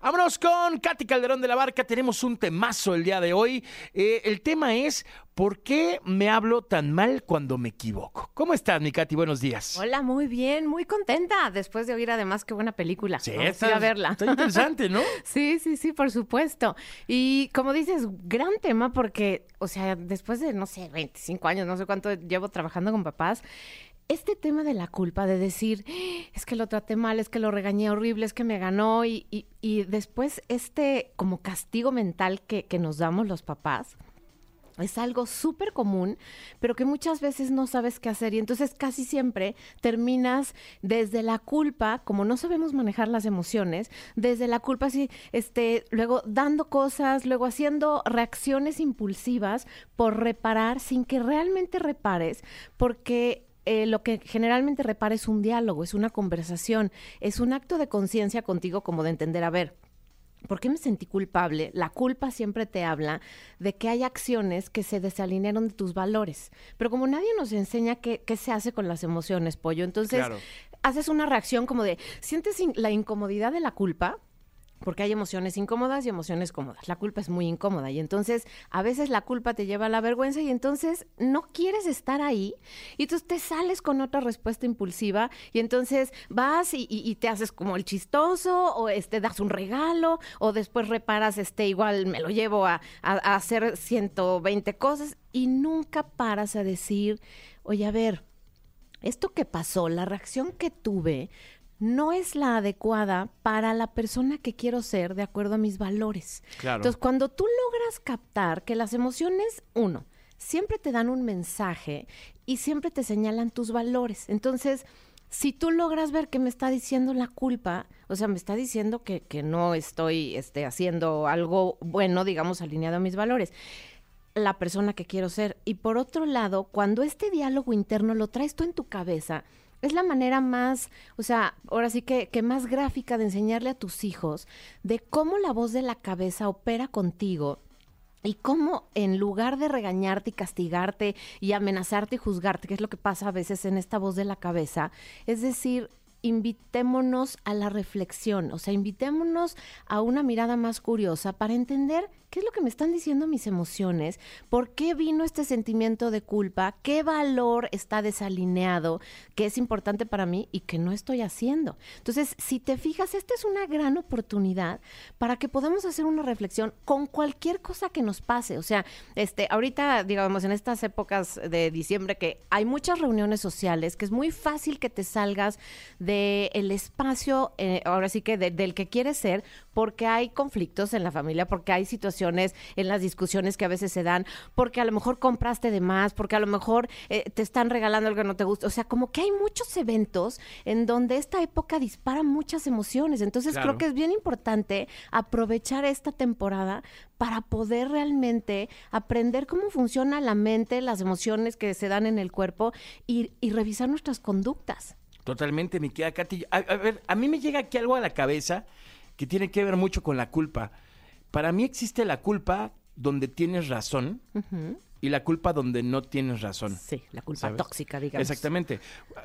Vámonos con Katy Calderón de la Barca. Tenemos un temazo el día de hoy. Eh, el tema es ¿Por qué me hablo tan mal cuando me equivoco? ¿Cómo estás, mi Katy? Buenos días. Hola, muy bien, muy contenta. Después de oír además qué buena película. Sí, Vamos a está, ir a verla. está interesante, ¿no? Sí, sí, sí, por supuesto. Y como dices, gran tema porque, o sea, después de, no sé, 25 años, no sé cuánto llevo trabajando con papás, este tema de la culpa, de decir, es que lo traté mal, es que lo regañé horrible, es que me ganó, y, y- y después este como castigo mental que, que nos damos los papás, es algo súper común, pero que muchas veces no sabes qué hacer y entonces casi siempre terminas desde la culpa, como no sabemos manejar las emociones, desde la culpa así, este, luego dando cosas, luego haciendo reacciones impulsivas por reparar sin que realmente repares, porque eh, lo que generalmente repara es un diálogo, es una conversación, es un acto de conciencia contigo como de entender, a ver, ¿Por qué me sentí culpable? La culpa siempre te habla de que hay acciones que se desalinearon de tus valores. Pero como nadie nos enseña qué, qué se hace con las emociones, pollo, entonces Claro. haces una reacción como de, sientes in- la incomodidad de la culpa, porque hay emociones incómodas y emociones cómodas. La culpa es muy incómoda y entonces a veces la culpa te lleva a la vergüenza y entonces no quieres estar ahí y entonces te sales con otra respuesta impulsiva y entonces vas y, te haces como el chistoso o este das un regalo o después reparas este igual me lo llevo a, a- a hacer 120 cosas y nunca paras a decir, oye, a ver, esto que pasó, la reacción que tuve, no es la adecuada para la persona que quiero ser de acuerdo a mis valores. Claro. Entonces, cuando tú logras captar que las emociones, uno, siempre te dan un mensaje y siempre te señalan tus valores. Entonces, si tú logras ver que me está diciendo la culpa, o sea, me está diciendo que, que no estoy este, haciendo algo bueno, digamos, alineado a mis valores la persona que quiero ser. Y por otro lado, cuando este diálogo interno lo traes tú en tu cabeza, es la manera más, o sea, ahora sí que, que más gráfica de enseñarle a tus hijos de cómo la voz de la cabeza opera contigo y cómo en lugar de regañarte y castigarte y amenazarte y juzgarte, que es lo que pasa a veces en esta voz de la cabeza, es decir, invitémonos a la reflexión, o sea, invitémonos a una mirada más curiosa para entender qué es lo que me están diciendo mis emociones, por qué vino este sentimiento de culpa, qué valor está desalineado, que es importante para mí y que no estoy haciendo. Entonces, si te fijas, esta es una gran oportunidad para que podamos hacer una reflexión con cualquier cosa que nos pase. O sea, este, ahorita, digamos, en estas épocas de diciembre que hay muchas reuniones sociales, que es muy fácil que te salgas del el espacio, eh, ahora sí que de- del que quieres ser, porque hay conflictos en la familia, porque hay situaciones en las discusiones que a veces se dan, porque a lo mejor compraste de más, porque a lo mejor eh, te están regalando algo que no te gusta. O sea, como que hay muchos eventos en donde esta época dispara muchas emociones. Entonces Claro. creo que es bien importante aprovechar esta temporada para poder realmente aprender cómo funciona la mente, las emociones que se dan en el cuerpo y, y revisar nuestras conductas. Totalmente, mi querida Katy. A, a ver, a mí me llega aquí algo a la cabeza que tiene que ver mucho con la culpa. Para mí existe la culpa donde tienes razón y la culpa donde no tienes razón. Sí, la culpa ¿sabes? tóxica, digamos. Exactamente.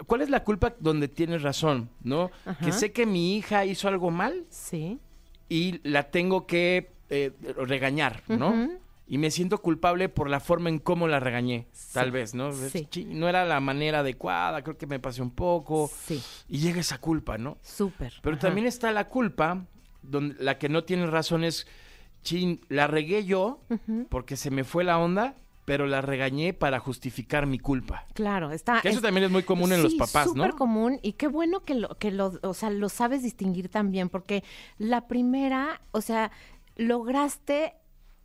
¿Cuál es la culpa donde tienes razón? ¿No? Ajá. Que sé que mi hija hizo algo mal Sí. y la tengo que eh, regañar, ¿no? Y me siento culpable por la forma en cómo la regañé, tal vez, ¿no? Sí. No era la manera adecuada, creo que me pasé un poco. Sí. Y llega esa culpa, ¿no? Súper. Pero Ajá. también está la culpa, donde la que no tiene razón es, chin, la regué yo porque se me fue la onda, pero la regañé para justificar mi culpa. Claro, está. Que eso es- también es muy común en los papás, ¿no? súper común y qué bueno que lo, que lo, o sea, lo sabes distinguir también, porque la primera, o sea, lograste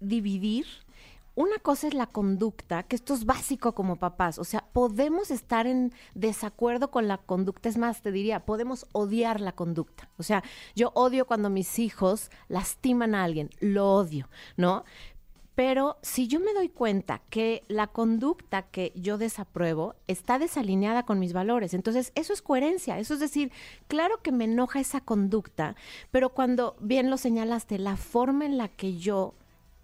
dividir. Una cosa es la conducta, que esto es básico como papás, o sea, podemos estar en desacuerdo con la conducta, es más, te diría, podemos odiar la conducta. O sea, yo odio cuando mis hijos lastiman a alguien, lo odio, ¿no? Pero si yo me doy cuenta que la conducta que yo desapruebo está desalineada con mis valores, entonces eso es coherencia, eso es decir, claro que me enoja esa conducta, pero cuando bien lo señalaste, la forma en la que yo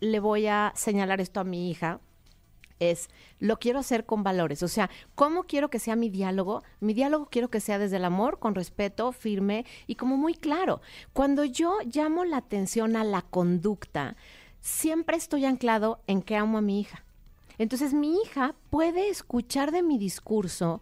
le voy a señalar esto a mi hija es lo quiero hacer con valores. O sea, ¿cómo quiero que sea mi diálogo? Mi diálogo quiero que sea desde el amor, con respeto, firme y como muy claro. Cuando yo llamo la atención a la conducta, siempre estoy anclado en que amo a mi hija. Entonces mi hija puede escuchar de mi discurso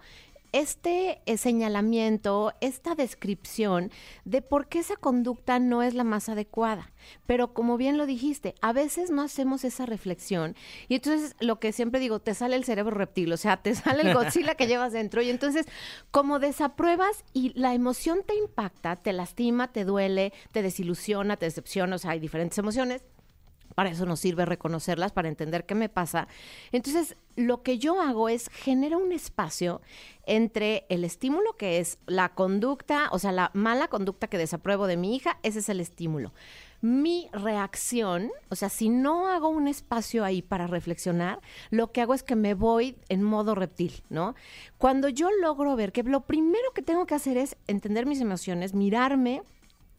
este eh, señalamiento, esta descripción de por qué esa conducta no es la más adecuada. Pero como bien lo dijiste, a veces no hacemos esa reflexión y entonces lo que siempre digo, te sale el cerebro reptil, o sea, te sale el Godzilla que llevas dentro y entonces como desapruebas y la emoción te impacta, te lastima, te duele, te desilusiona, te decepciona, o sea, hay diferentes emociones para eso nos sirve reconocerlas, para entender qué me pasa. Entonces, lo que yo hago es generar un espacio entre el estímulo, que es la conducta, o sea, la mala conducta que desapruebo de mi hija, ese es el estímulo. Mi reacción, o sea, si no hago un espacio ahí para reflexionar, lo que hago es que me voy en modo reptil, ¿no? Cuando yo logro ver que lo primero que tengo que hacer es entender mis emociones, mirarme,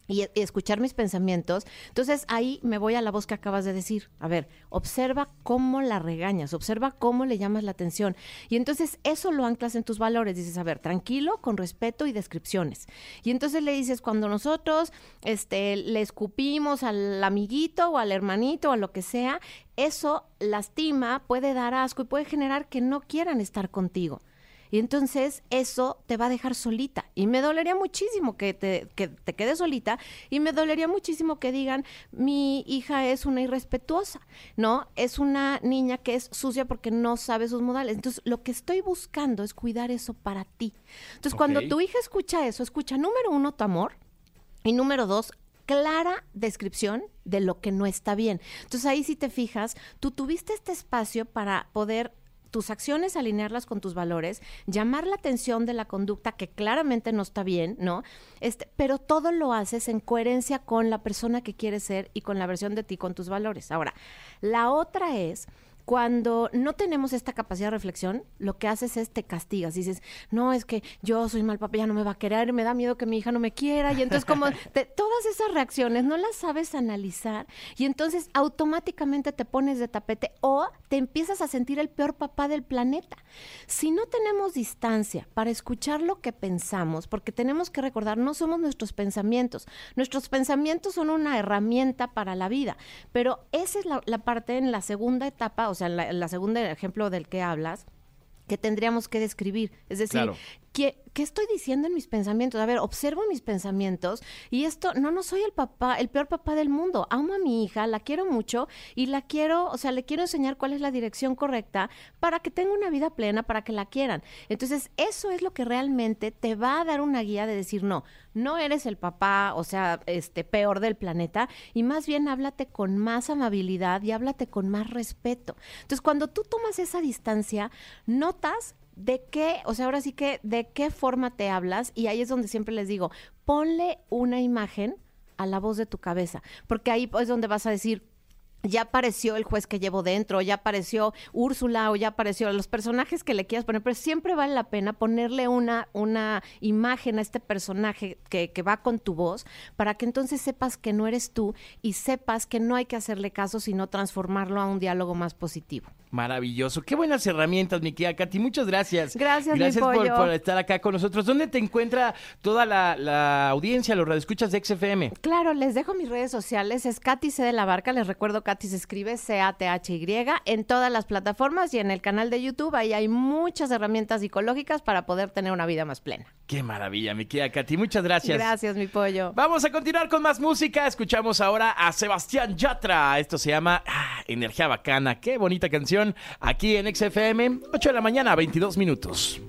y, escuchar mis pensamientos. Entonces ahí me voy a la voz que acabas de decir. A ver, observa cómo la regañas, observa cómo le llamas la atención. Y entonces eso lo anclas en tus valores. Dices, a ver, tranquilo, con respeto y descripciones. Y entonces le dices, cuando nosotros este, le escupimos al amiguito o al hermanito o a lo que sea, eso lastima, puede dar asco y puede generar que no quieran estar contigo. Y entonces eso te va a dejar solita. Y me dolería muchísimo que te, que te quedes solita y me dolería muchísimo que digan, mi hija es una irrespetuosa, ¿no? Es una niña que es sucia porque no sabe sus modales. Entonces lo que estoy buscando es cuidar eso para ti. Entonces cuando tu hija escucha eso, escucha número uno tu amor y número dos clara descripción de lo que no está bien. Entonces ahí si te fijas, tú tuviste este espacio para poder tus acciones alinearlas con tus valores, llamar la atención de la conducta que claramente no está bien, ¿no? Este, pero todo lo haces en coherencia con la persona que quieres ser y con la versión de ti, con tus valores. Ahora, la otra es cuando no tenemos esta capacidad de reflexión, lo que haces es te castigas. Dices, no, es que yo soy mal papá, ya no me va a querer, me da miedo que mi hija no me quiera. Y entonces, como todas esas reacciones no las sabes analizar y entonces automáticamente te pones de tapete o te empiezas a sentir el peor papá del planeta. Si no tenemos distancia para escuchar lo que pensamos, porque tenemos que recordar, no somos nuestros pensamientos. Nuestros pensamientos son una herramienta para la vida, pero esa es la, la parte en la segunda etapa o sea, la, segunda ejemplo del que hablas, que tendríamos que describir. Es decir, ¿qué, estoy diciendo en mis pensamientos? A ver, observo mis pensamientos y esto, no, no soy el papá, el peor papá del mundo. Amo a mi hija, la quiero mucho y la quiero, o sea, le quiero enseñar cuál es la dirección correcta para que tenga una vida plena, para que la quieran. Entonces, eso es lo que realmente te va a dar una guía de decir, no, no eres el papá, o sea, este peor del planeta y más bien háblate con más amabilidad y háblate con más respeto. Entonces, cuando tú tomas esa distancia, notas de qué, o sea, ahora sí que de qué forma te hablas y ahí es donde siempre les digo, ponle una imagen a la voz de tu cabeza, porque ahí es donde vas a decir, ya apareció el juez que llevo dentro, ya apareció Úrsula o ya apareció los personajes que le quieras poner, pero siempre vale la pena ponerle una, una imagen a este personaje que, que va con tu voz para que entonces sepas que no eres tú y sepas que no hay que hacerle caso, sino transformarlo a un diálogo más positivo. Maravilloso. Qué buenas herramientas, mi querida Katy. Muchas gracias. Gracias, Gracias mi por, pollo. por estar acá con nosotros. ¿Dónde te encuentra toda la, la audiencia, los radioescuchas de XFM? Claro, les dejo mis redes sociales. Es Katy C de la Barca. Les recuerdo, Katy se escribe C-A-T-H-Y en todas las plataformas y en el canal de YouTube. Ahí hay muchas herramientas psicológicas para poder tener una vida más plena. Qué maravilla, mi querida Katy. Muchas gracias. Gracias, mi pollo. Vamos a continuar con más música. Escuchamos ahora a Sebastián Yatra. Esto se llama ah, Energía Bacana. Qué bonita canción. Aquí en XFM, 8 de la mañana, 22 minutos.